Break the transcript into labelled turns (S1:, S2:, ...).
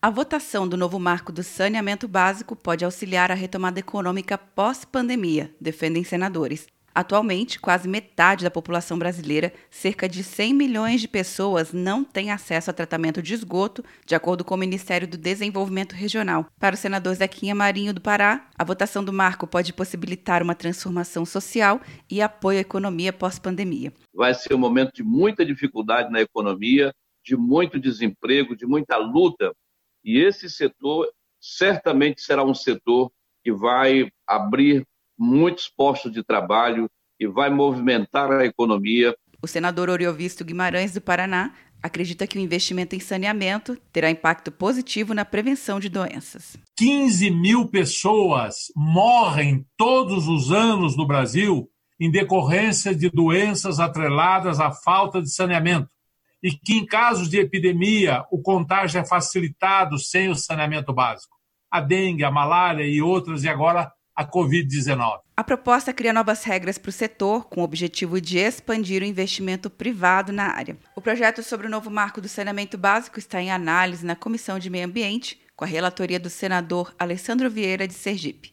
S1: A votação do novo marco do saneamento básico pode auxiliar a retomada econômica pós-pandemia, defendem senadores. Atualmente, quase metade da população brasileira, cerca de 100 milhões de pessoas, não tem acesso a tratamento de esgoto, de acordo com o Ministério do Desenvolvimento Regional. Para o senador Zequinha Marinho do Pará, a votação do marco pode possibilitar uma transformação social e apoio à economia pós-pandemia.
S2: Vai ser um momento de muita dificuldade na economia, de muito desemprego, de muita luta, e esse setor certamente será um setor que vai abrir muitos postos de trabalho e vai movimentar a economia.
S1: O senador Oriovisto Guimarães do Paraná acredita que o investimento em saneamento terá impacto positivo na prevenção de doenças.
S3: 15 mil pessoas morrem todos os anos no Brasil em decorrência de doenças atreladas à falta de saneamento. E que, em casos de epidemia, o contágio é facilitado sem o saneamento básico. A dengue, a malária e outras, e agora a Covid-19.
S1: A proposta cria novas regras para o setor, com o objetivo de expandir o investimento privado na área. O projeto sobre o novo marco do saneamento básico está em análise na Comissão de Meio Ambiente, com a relatoria do senador Alessandro Vieira de Sergipe.